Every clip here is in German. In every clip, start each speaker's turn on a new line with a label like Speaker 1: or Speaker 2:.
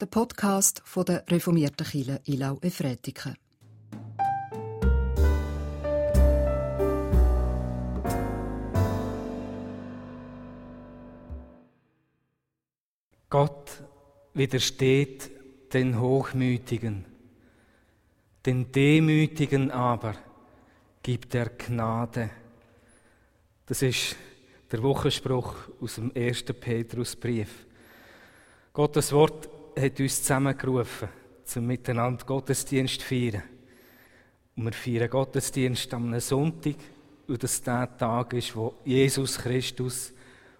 Speaker 1: der Podcast von der reformierten Kirche Ilau Efretiken.
Speaker 2: Gott widersteht den Hochmütigen, den Demütigen aber gibt er Gnade. Das ist der Wochenspruch aus dem ersten Petrusbrief. Gottes Wort hat uns zusammengerufen, zum Miteinander Gottesdienst zu feiern. Und wir feiern Gottesdienst am Sonntag, und das der Tag ist, wo Jesus Christus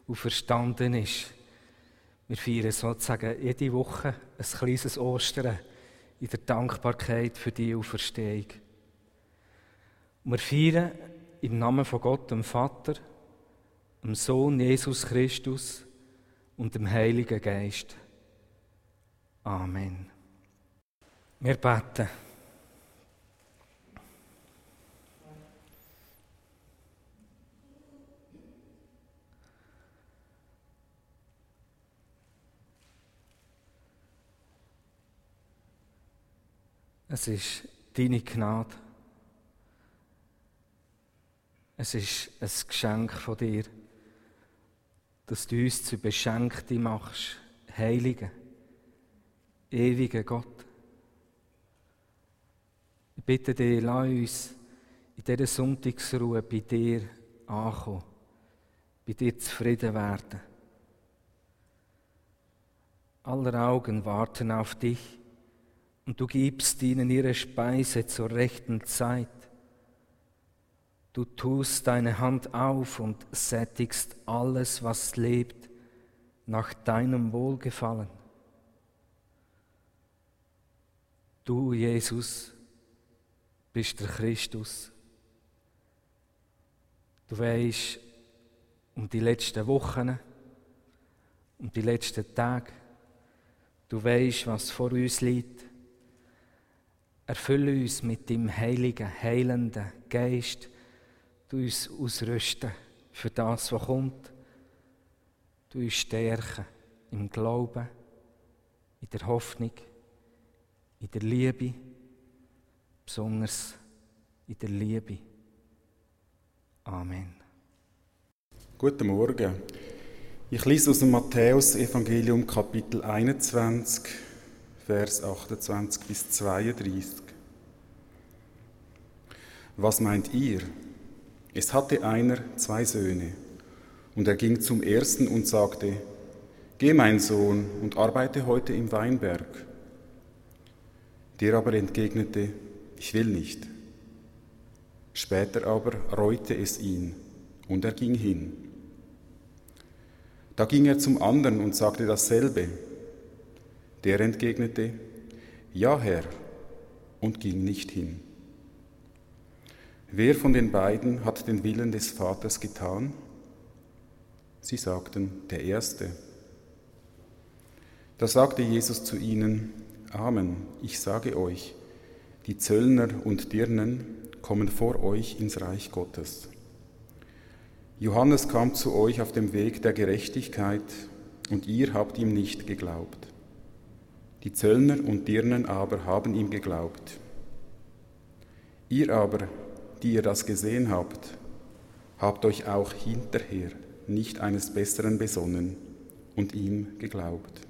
Speaker 2: auferstanden ist. Wir feiern sozusagen jede Woche ein kleines Ostern in der Dankbarkeit für die Auferstehung. Und wir feiern im Namen von Gott, dem Vater, dem Sohn Jesus Christus und dem Heiligen Geist. Amen. Wir beten. Es ist deine Gnade. Es ist ein Geschenk von dir, dass du uns zu Beschenkte machst, Heilige, ewige Gott. Ich bitte dich, lass uns in dieser Sonntagsruhe bei dir ankommen, bei dir zufrieden werden. Aller Augen warten auf dich und du gibst ihnen ihre Speise zur rechten Zeit. Du tust deine Hand auf und sättigst alles, was lebt, nach deinem Wohlgefallen. Du, Jesus, bist der Christus. Du weißt um die letzten Wochen, um die letzten Tage. Du weißt, was vor uns liegt. Erfülle uns mit dem heiligen, heilenden Geist, du uns ausrüsten für das, was kommt. Du uns stärken im Glauben, in der Hoffnung, in der Liebe, besonders in der Liebe. Amen.
Speaker 3: Guten Morgen. Ich lese aus dem Matthäus-Evangelium, Kapitel 21. Vers 28 bis 32. Was meint ihr? Es hatte einer zwei Söhne, und er ging zum ersten und sagte, Geh, mein Sohn, und arbeite heute im Weinberg. Der aber entgegnete, Ich will nicht. Später aber reute es ihn, und er ging hin. Da ging er zum anderen und sagte dasselbe. Der entgegnete, Ja, Herr, und ging nicht hin. Wer von den beiden hat den Willen des Vaters getan? Sie sagten, der Erste. Da sagte Jesus zu ihnen, Amen, ich sage euch, die Zöllner und Dirnen kommen vor euch ins Reich Gottes. Johannes kam zu euch auf dem Weg der Gerechtigkeit, und ihr habt ihm nicht geglaubt. Die Zöllner und Dirnen aber haben ihm geglaubt. Ihr aber, die ihr das gesehen habt, habt euch auch hinterher nicht eines Besseren besonnen und ihm geglaubt.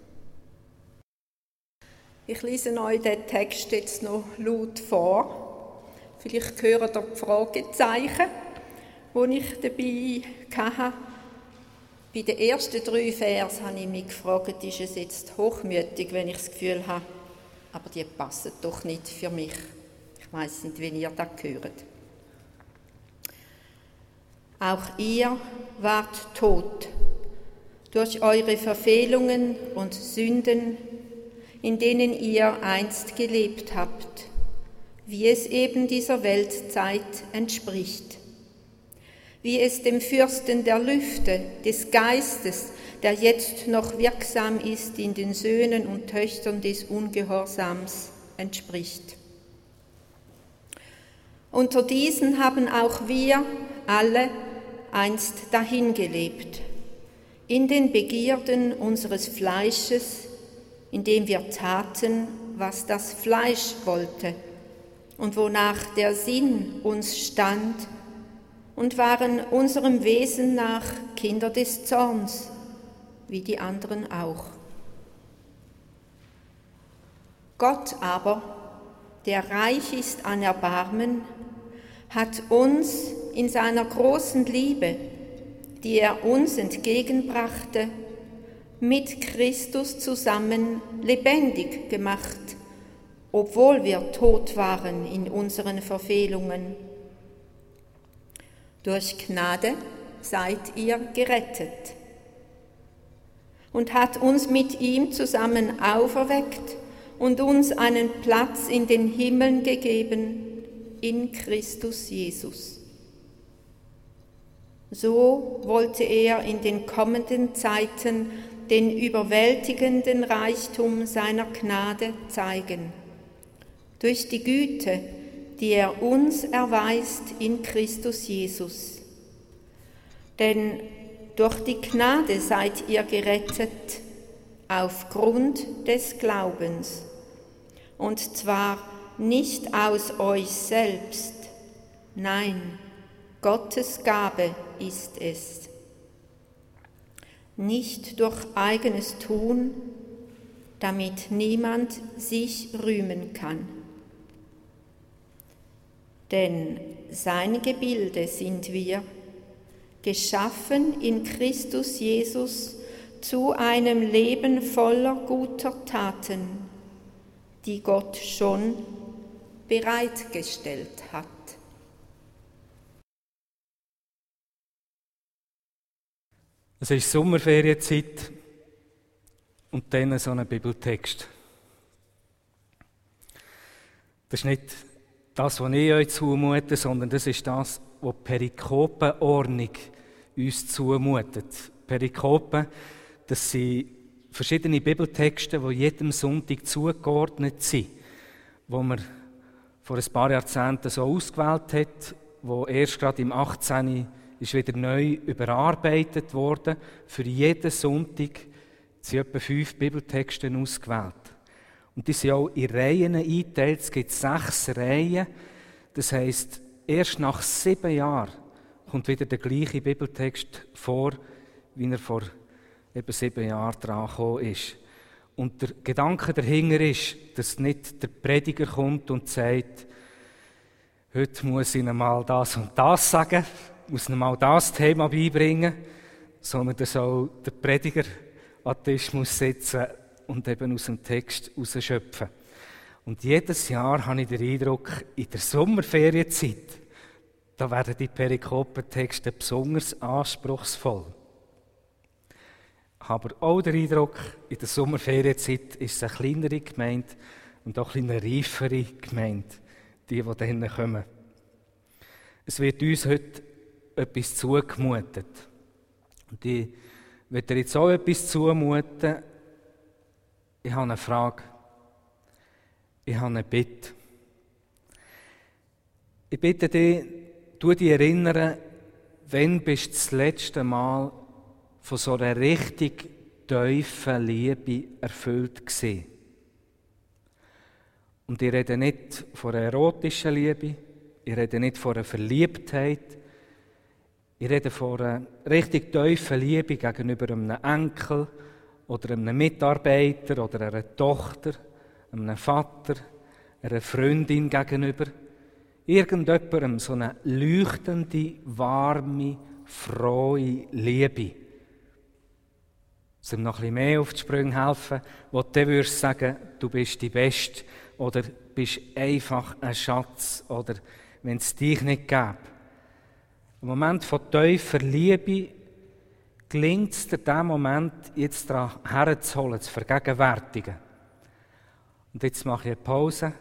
Speaker 4: Ich lese euch den Text jetzt noch laut vor. Vielleicht hören ihr die Fragezeichen, die ich dabei hatte. Bei den ersten drei Vers habe ich mich gefragt, ist es jetzt hochmütig, wenn ich das Gefühl habe, aber die passen doch nicht für mich. Ich weiß nicht, wie ihr das hört. Auch ihr wart tot durch eure Verfehlungen und Sünden, in denen ihr einst gelebt habt, wie es eben dieser Weltzeit entspricht wie es dem Fürsten der Lüfte, des Geistes, der jetzt noch wirksam ist in den Söhnen und Töchtern des Ungehorsams, entspricht. Unter diesen haben auch wir alle einst dahingelebt, in den Begierden unseres Fleisches, indem wir taten, was das Fleisch wollte und wonach der Sinn uns stand, und waren unserem Wesen nach Kinder des Zorns, wie die anderen auch. Gott aber, der reich ist an Erbarmen, hat uns in seiner großen Liebe, die er uns entgegenbrachte, mit Christus zusammen lebendig gemacht, obwohl wir tot waren in unseren Verfehlungen. Durch Gnade seid ihr gerettet und hat uns mit ihm zusammen auferweckt und uns einen Platz in den Himmeln gegeben in Christus Jesus. So wollte er in den kommenden Zeiten den überwältigenden Reichtum seiner Gnade zeigen, durch die Güte, die er uns erweist in Christus Jesus. Denn durch die Gnade seid ihr gerettet aufgrund des Glaubens, und zwar nicht aus euch selbst, nein, Gottes Gabe ist es. Nicht durch eigenes Tun, damit niemand sich rühmen kann. Denn sein Gebilde sind wir, geschaffen in Christus Jesus zu einem Leben voller guter Taten, die Gott schon bereitgestellt hat.
Speaker 2: Es ist Sommerferienzeit und dann so ein Bibeltext. Das ist nicht das, was ich euch zumute, sondern das ist das, was die Perikopenordnung uns zumutet. Perikopen, das sind verschiedene Bibeltexte, die jedem Sonntag zugeordnet sind, wo man vor ein paar Jahrzehnten so ausgewählt hat, wo erst gerade im 18 ist wieder neu überarbeitet worden. Für jeden Sonntag sind etwa fünf Bibeltexte ausgewählt. Und die sind auch in Reihen eingeteilt. Es gibt sechs Reihen. Das heisst, erst nach sieben Jahren kommt wieder der gleiche Bibeltext vor, wie er vor eben sieben Jahren dran ist. Und der Gedanke dahinter ist, dass nicht der Prediger kommt und sagt, heute muss ich Ihnen mal das und das sagen, muss ihnen mal das Thema beibringen, sondern dass auch der Prediger an den Tisch muss sitzen und eben aus dem Text rausschöpfen. Und jedes Jahr habe ich den Eindruck, in der Sommerferienzeit, da werden die Perikopentexte besonders anspruchsvoll. Habe auch den Eindruck, in der Sommerferienzeit ist es eine kleinere Gemeinde und auch eine reifere Gemeinde, die, die dann kommen. Es wird uns heute etwas zugemutet. Und ich will dir jetzt auch etwas zumuten. Ich habe eine Frage. Ich habe eine Bitte. Ich bitte dich, du dich erinnern, wann bist du das letzte Mal von so einer richtig tiefen Liebe erfüllt gewesen? Und ich rede nicht von einer erotischen Liebe, ich rede nicht von einer Verliebtheit, ich rede von einer richtig tiefen Liebe gegenüber einem Enkel oder einem Mitarbeiter oder einer Tochter, einem Vater, einer Freundin gegenüber. Irgendjemandem so eine leuchtende, warme, frohe Liebe. Um noch ein mehr auf die Sprünge helfen, wo du würdest sagen, du bist die Beste oder bist einfach ein Schatz oder wenn es dich nicht gäbe. Im Moment von tiefer Liebe gelingt es dir, diesen Moment jetzt daran herzuholen, zu vergegenwärtigen. Und jetzt mache ich eine Pause,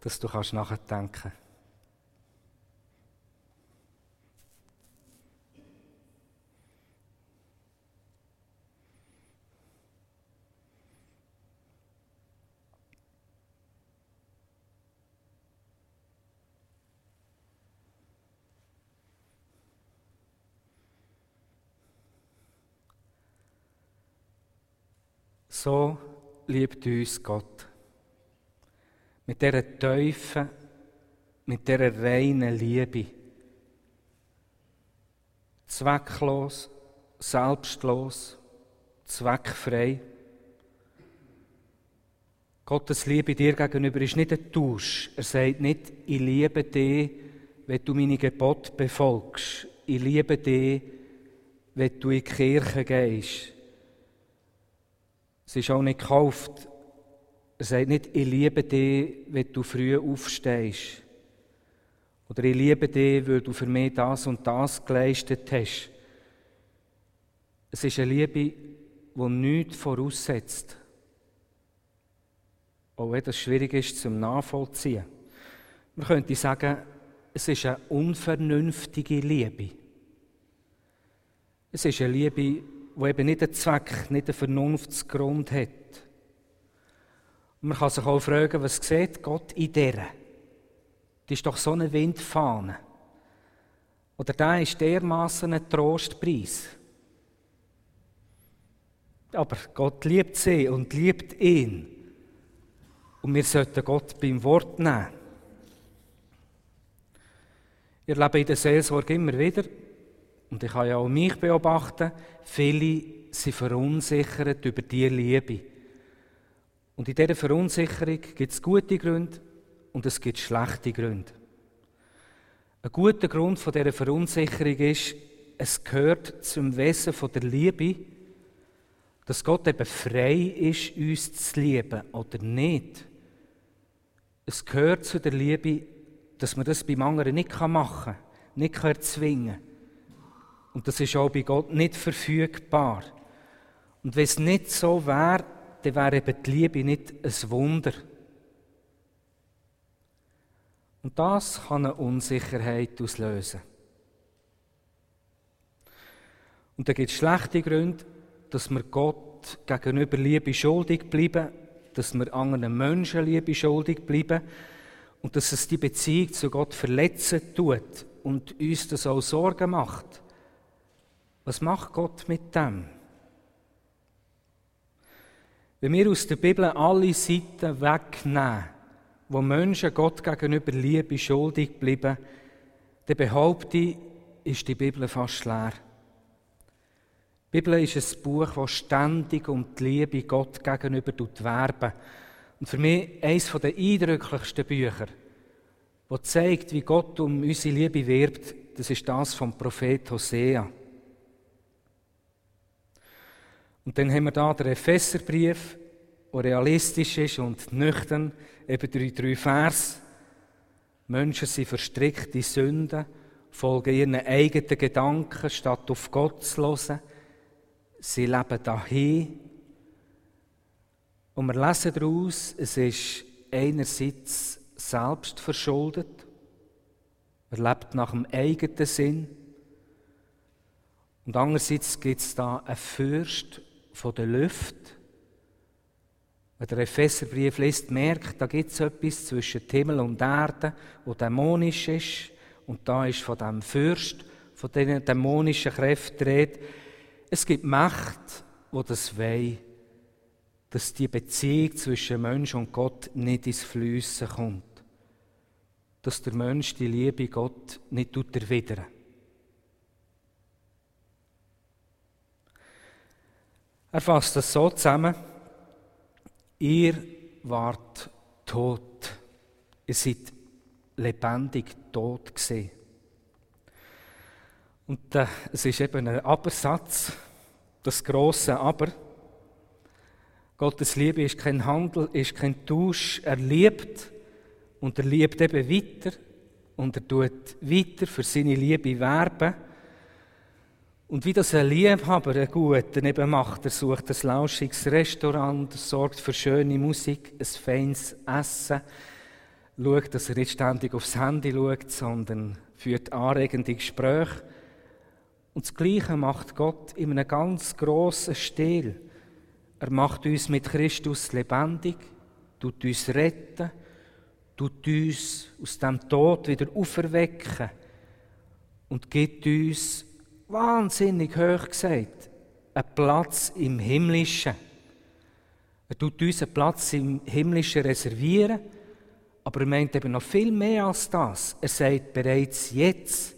Speaker 2: dass du nachdenken kannst. So liebt uns Gott. Mit dieser tiefen, mit dieser reinen Liebe. Zwecklos, selbstlos, zweckfrei. Gottes Liebe dir gegenüber ist nicht ein Tausch. Er sagt nicht, ich liebe dich, wenn du meine Gebote befolgst. Ich liebe dich, wenn du in die Kirche gehst. Es ist auch nicht gekauft. Er sagt nicht, ich liebe dich, wenn du früh aufstehst. Oder ich liebe dich, weil du für mich das und das geleistet hast. Es ist eine Liebe, die nichts voraussetzt. Auch wenn das schwierig ist zum Nachvollziehen. Man könnte sagen, es ist eine unvernünftige Liebe. Es ist eine Liebe, die eben nicht einen Zweck, nicht einen Vernunftsgrund hat. Und man kann sich auch fragen, was sieht Gott in der? Das ist doch so eine Windfahne. Oder da ist dermaßen ein Trostpreis. Aber Gott liebt sie und liebt ihn. Und wir sollten Gott beim Wort nehmen. Ich erlebe in der Seelsorge immer wieder, und ich kann ja auch mich beobachten, viele sind verunsichert über die Liebe. Und in dieser Verunsicherung gibt es gute Gründe und es gibt schlechte Gründe. Ein guter Grund von dieser Verunsicherung ist, es gehört zum Wesen von der Liebe, dass Gott eben frei ist, uns zu lieben oder nicht. Es gehört zu der Liebe, dass man das beim anderen nicht machen kann, nicht erzwingen kann. Und das ist auch bei Gott nicht verfügbar. Und wenn es nicht so wäre, dann wäre eben die Liebe nicht ein Wunder. Und das kann eine Unsicherheit auslösen. Und da gibt es schlechte Gründe, dass wir Gott gegenüber Liebe schuldig bleiben, dass wir anderen Menschen Liebe schuldig bleiben und dass es die Beziehung zu Gott verletzen tut und uns das auch Sorgen macht. Was macht Gott mit dem? Wenn wir aus der Bibel alle Seiten wegnehmen, wo Menschen Gott gegenüber Liebe schuldig bleiben, dann behaupte ich, ist die Bibel fast leer. Die Bibel ist ein Buch, das ständig um die Liebe Gott gegenüber werben. Und für mich eines der eindrücklichsten Bücher, das zeigt, wie Gott um unsere Liebe wirbt, das ist das vom Prophet Hosea. Und dann haben wir da den Epheserbrief, der realistisch ist und nüchtern, eben drei, drei Vers. Menschen sind verstrickt in Sünden, folgen ihren eigenen Gedanken, statt auf Gott zu hören. Sie leben dahin. Und wir lesen daraus, es ist einerseits selbst verschuldet. Er lebt nach dem eigenen Sinn. Und andererseits gibt es da einen Fürst von der Luft. Wenn der Epheserbrief liest, merkt, da gibt es etwas zwischen Himmel und Erde, wo dämonisch ist. Und da ist von dem Fürst, von diesen dämonischen Kräften redet. Es gibt Macht, wo das weh, dass die Beziehung zwischen Mensch und Gott nicht ins Flüssen kommt. Dass der Mensch die Liebe Gott nicht erwidern Er fasst das so zusammen. Ihr wart tot. Ihr seid lebendig tot gesehen. Und äh, es ist eben ein Abersatz, das große Aber. Gottes Liebe ist kein Handel, ist kein Tausch. Er liebt und er liebt eben weiter und er tut weiter für seine Liebe werben. Und wie das ein Liebhaber, ein Guter eben macht, er sucht ein lauschiges Restaurant, sorgt für schöne Musik, ein feines Essen, schaut, dass er nicht ständig aufs Handy schaut, sondern führt anregende Gespräche. Und das Gleiche macht Gott in einem ganz grossen Stil. Er macht uns mit Christus lebendig, tut uns retten, tut uns aus dem Tod wieder auferwecken und gibt uns wahnsinnig hoch gesagt, einen Platz im Himmlischen. Er tut unseren Platz im Himmlischen reservieren, aber er meint eben noch viel mehr als das. Er sagt, bereits jetzt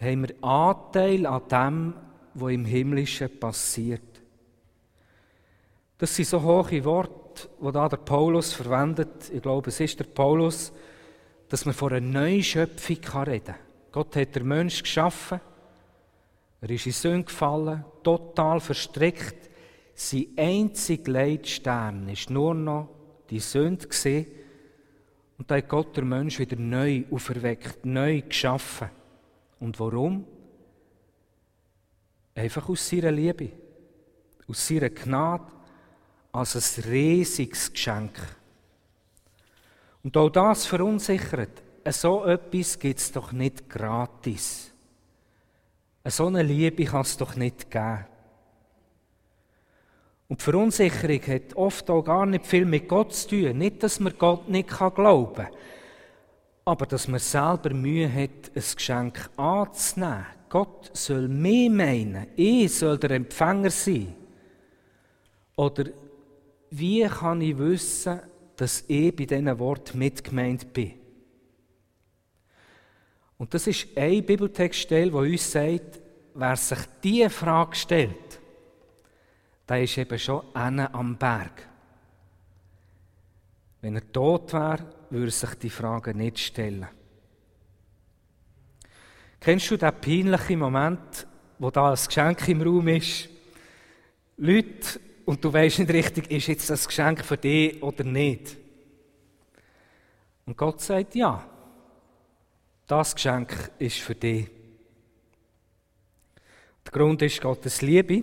Speaker 2: haben wir Anteil an dem, was im Himmlischen passiert. Das sind so hohe Worte, die da der Paulus verwendet. Ich glaube, es ist der Paulus, dass man von einer neuen Schöpfung reden kann. Gott hat den Menschen geschaffen. Er ist in Sünde gefallen, total verstrickt. Sein einzig Leitstern ist nur noch die Sünde. Und da hat Gott den Mensch wieder neu auferweckt, neu geschaffen. Und warum? Einfach aus seiner Liebe, aus seiner Gnade, als ein riesiges Geschenk. Und auch das verunsichert. So etwas gibt es doch nicht gratis. So eine Liebe kann es doch nicht geben. Und die Verunsicherung hat oft auch gar nicht viel mit Gott zu tun. Nicht, dass man Gott nicht glauben kann, aber dass man selber Mühe hat, ein Geschenk anzunehmen. Gott soll mehr meinen. Ich soll der Empfänger sein. Oder wie kann ich wissen, dass ich bei diesen Worten mitgemeint bin? Und das ist ein Bibeltextstelle, der uns sagt, wer sich diese Frage stellt, der ist eben schon am Berg. Wenn er tot wäre, würde er sich die Frage nicht stellen. Kennst du den peinlichen Moment, wo da ein Geschenk im Raum ist? Leute, und du weißt nicht richtig, ist jetzt das Geschenk für dich oder nicht? Und Gott sagt ja. Das Geschenk ist für dich. Der Grund ist Gottes Liebe.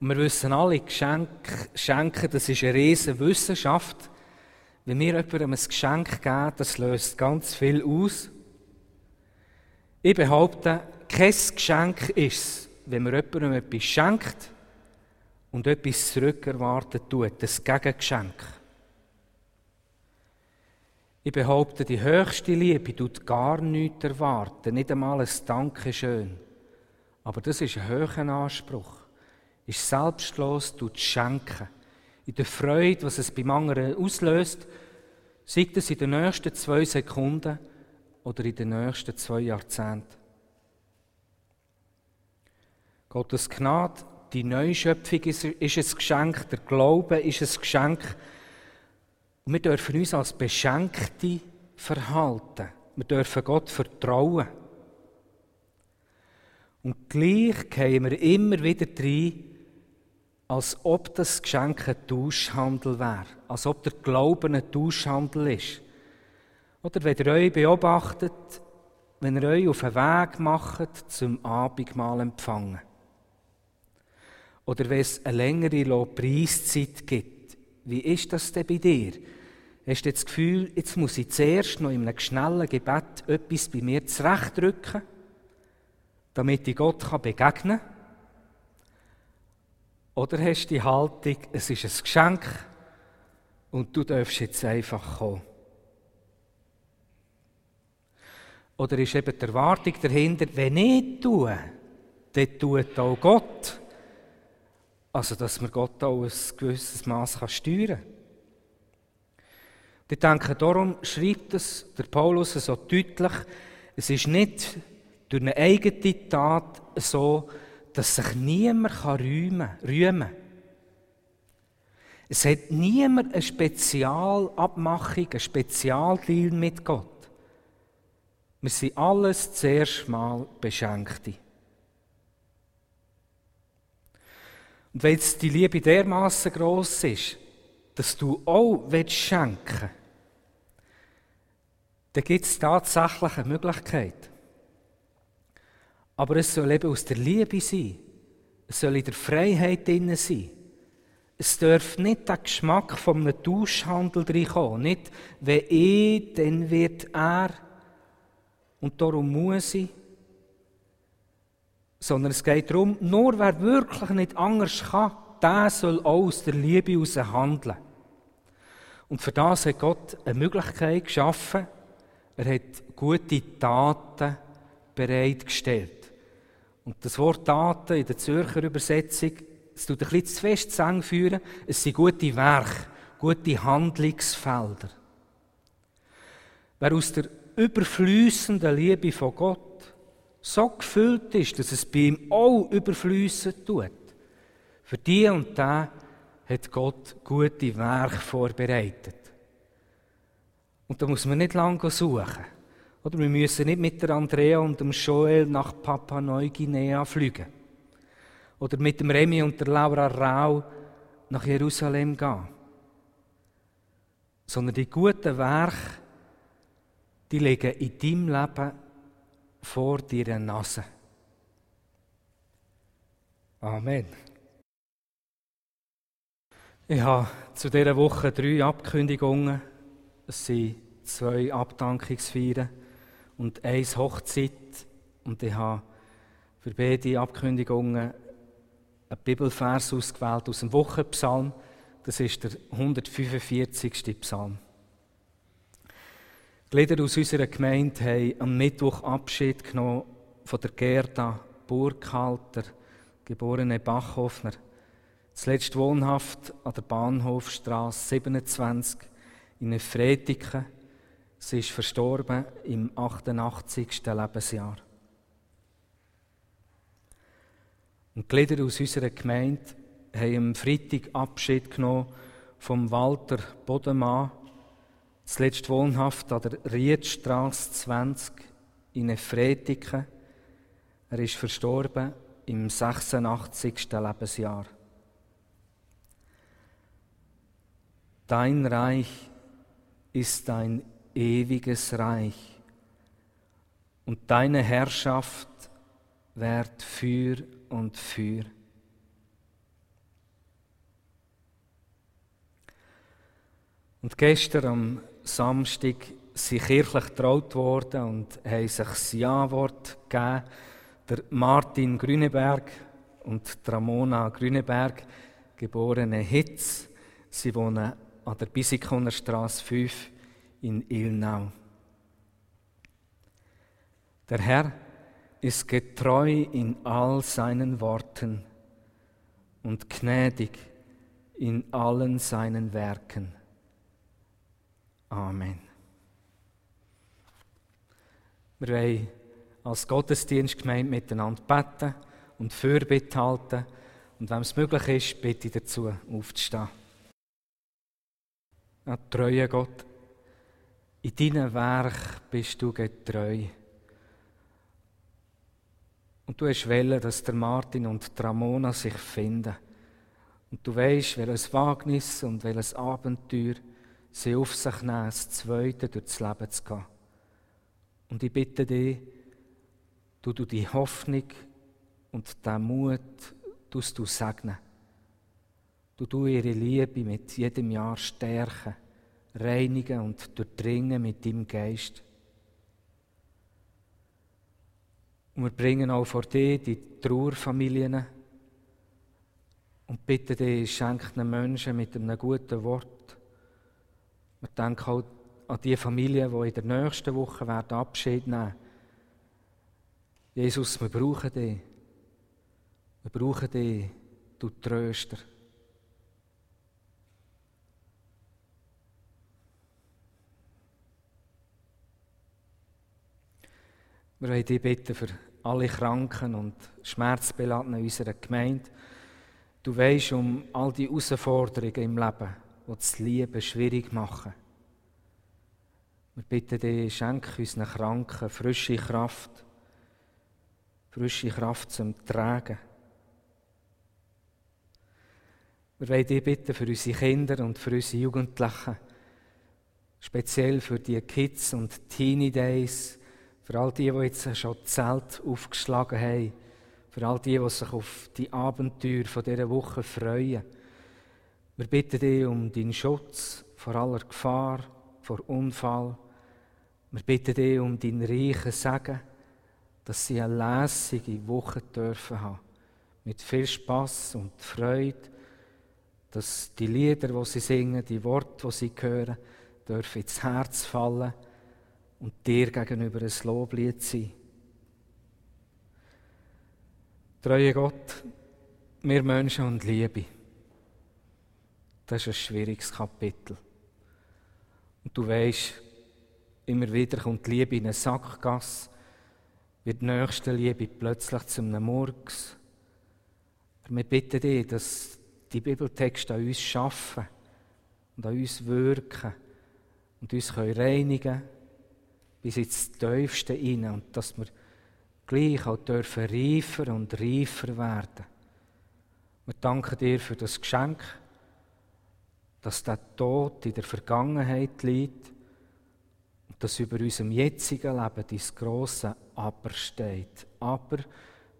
Speaker 2: Und wir wissen alle, Geschenke, Schenken, das ist eine riesige Wissenschaft. Wenn wir jemandem ein Geschenk geben, das löst ganz viel aus. Ich behaupte, kein Geschenk ist es, wenn man jemandem etwas schenkt und etwas zurückerwartet tut, das Gegengeschenk. Ich behaupte, die höchste Liebe tut gar nichts erwarten, nicht einmal ein Dankeschön. Aber das ist ein hoher Anspruch. Ist selbstlos, tut schenken. In der Freude, was es beim anderen auslöst, sei es in den nächsten zwei Sekunden oder in den nächsten zwei Jahrzehnten. Gottes Gnade, die Neuschöpfung ist, ist ein Geschenk, der Glaube ist ein Geschenk, und wir dürfen uns als Beschenkte verhalten. Wir dürfen Gott vertrauen. Und gleich gehen wir immer wieder rein, als ob das Geschenk ein Tauschhandel wäre. Als ob der Glaube ein Tauschhandel ist. Oder wenn ihr euch beobachtet, wenn ihr euch auf den Weg macht zum Abendmahl empfangen. Oder wenn es eine längere Preiszeit gibt. Wie ist das denn bei dir? Hast du das Gefühl, jetzt muss ich zuerst noch in einem schnellen Gebet etwas bei mir zurechtdrücken, damit ich Gott begegnen kann? Oder hast du die Haltung, es ist ein Geschenk und du darfst jetzt einfach kommen? Oder ist eben die Erwartung dahinter, wenn ich tue, dann tut auch Gott. Also, dass man Gott auch ein gewisses Maß steuern kann. Ich denke, darum schreibt es der Paulus so deutlich, es ist nicht durch eine eigene Tat so, dass sich niemand rühmen kann. Es hat niemand eine Spezialabmachung, einen Spezialdeal mit Gott. Wir sind alles zuerst mal Beschenkte. Und wenn jetzt die Liebe dermaßen groß ist, dass du auch schenken willst, dann gibt es tatsächlich eine Möglichkeit. Aber es soll eben aus der Liebe sein. Es soll in der Freiheit drin sein. Es darf nicht der Geschmack von einem Tauschhandel reinkommen. Nicht, wenn ich, dann wird er. Und darum muss ich. Sondern es geht darum, nur wer wirklich nicht anders kann, der soll auch aus der Liebe heraus handeln. Und für das hat Gott eine Möglichkeit geschaffen, er hat gute Taten bereitgestellt. Und das Wort Taten in der Zürcher Übersetzung es tut ein bisschen zu fest führen, es sind gute Werke, gute Handlungsfelder. Wer aus der überflüssenden Liebe von Gott so gefüllt ist, dass es bei ihm auch überflüssen tut, für die und den hat Gott gute Werke vorbereitet. Und da muss man nicht lange suchen. Oder wir müssen nicht mit der Andrea und dem Joel nach Papua Neuguinea fliegen. Oder mit dem Remy und der Laura Rau nach Jerusalem gehen. Sondern die guten Werke, die liegen in deinem Leben vor deiner Nase. Amen. Ich habe zu dieser Woche drei Abkündigungen. Es sind zwei Abdankungsfeiern und eins Hochzeit. Und ich habe für beide Abkündigungen einen Bibelvers ausgewählt aus dem Wochenpsalm. Das ist der 145. Psalm. Die Glieder aus unserer Gemeinde haben am Mittwoch Abschied genommen von der Gerda Burkhalter, geborene Bachhofner. Zuletzt wohnhaft an der Bahnhofstraße 27 in Efretiken. Sie ist verstorben im 88. Lebensjahr. Und die Glieder aus unserer Gemeinde haben am Freitag Abschied genommen vom Walter Bodemann, zuletzt wohnhaft an der Riedstraße 20 in Efretiken. Er ist verstorben im 86. Lebensjahr. Dein Reich ist ein ewiges Reich und deine Herrschaft währt für und für. Und gestern am Samstag sind kirchlich getraut worden und haben sich das Ja-Wort gegeben. Der Martin Grüneberg und Ramona Grüneberg, geborene Hitz, sie wohnen an der Bisikoner Straße 5 in Ilnau. Der Herr ist getreu in all seinen Worten und gnädig in allen seinen Werken. Amen. Wir wollen als Gottesdienstgemeinde miteinander beten und Fürbitte halten. Und wenn es möglich ist, bitte ich dazu, aufzustehen. Ja, treue Gott, in deinem Werk bist du getreu. Und du hast wollen, dass der Martin und die Ramona sich finden. Und du weißt, welches Wagnis und welches Abenteuer sie auf sich nehmen, das Zweite durchs Leben zu gehen. Und ich bitte dich, du, du die Hoffnung und den Mut tust du segnen. Du du ihre Liebe mit jedem Jahr stärken, reinigen und durchdringen mit deinem Geist. Und wir bringen auch vor dir die Trauerfamilien und bitten dich, schenk den Menschen mit einem guten Wort. Wir denken auch an die Familien, die in der nächsten Woche werden Abschied nehmen werden. Jesus, wir brauchen dich. Wir brauchen dich, du Tröster. Wir wollen dich bitten für alle Kranken und Schmerzbeladenen unserer Gemeinde. Du weißt um all die Herausforderungen im Leben, die das Lieben schwierig machen. Wir bitten dich, schenke unseren Kranken frische Kraft, frische Kraft zum Tragen. Wir wollen dich bitten für unsere Kinder und für unsere Jugendlichen, speziell für die Kids und Teenie Days, für all die, die jetzt schon Zelt aufgeschlagen haben. Für all die, die sich auf die Abenteuer von dieser Woche freuen. Wir bitten dich um deinen Schutz vor aller Gefahr, vor Unfall. Wir bitten dich um deinen reichen Segen, dass sie eine lässige Woche dürfen haben. Mit viel Spaß und Freude, dass die Lieder, die sie singen, die Worte, die sie hören, dürfen ins Herz fallen und dir gegenüber ein Loblied sein. Treue Gott, wir Menschen und Liebe. Das ist ein schwieriges Kapitel. Und du weißt, immer wieder kommt die Liebe in eine Sackgasse, wird die nächste Liebe plötzlich zu einem Murks. Wir bitten dich, dass die Bibeltexte an uns schaffen und an uns wirken und uns reinigen können bis ins Tiefste hinein und dass wir gleich auch dürfen reifer und reifer werden. Wir danken dir für das Geschenk, dass der Tod in der Vergangenheit liegt und dass über unserem jetzigen Leben dein grosse Aber steht. Aber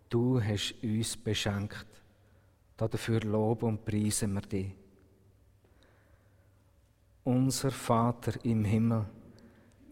Speaker 2: du hast uns beschenkt. Dafür loben und preisen wir dich. Unser Vater im Himmel,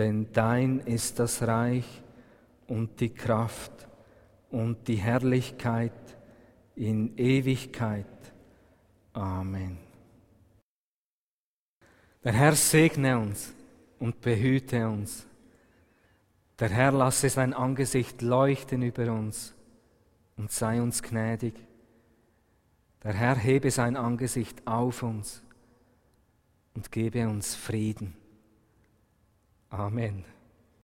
Speaker 2: denn dein ist das Reich und die Kraft und die Herrlichkeit in Ewigkeit. Amen. Der Herr segne uns und behüte uns. Der Herr lasse sein Angesicht leuchten über uns und sei uns gnädig. Der Herr hebe sein Angesicht auf uns und gebe uns Frieden. Amen.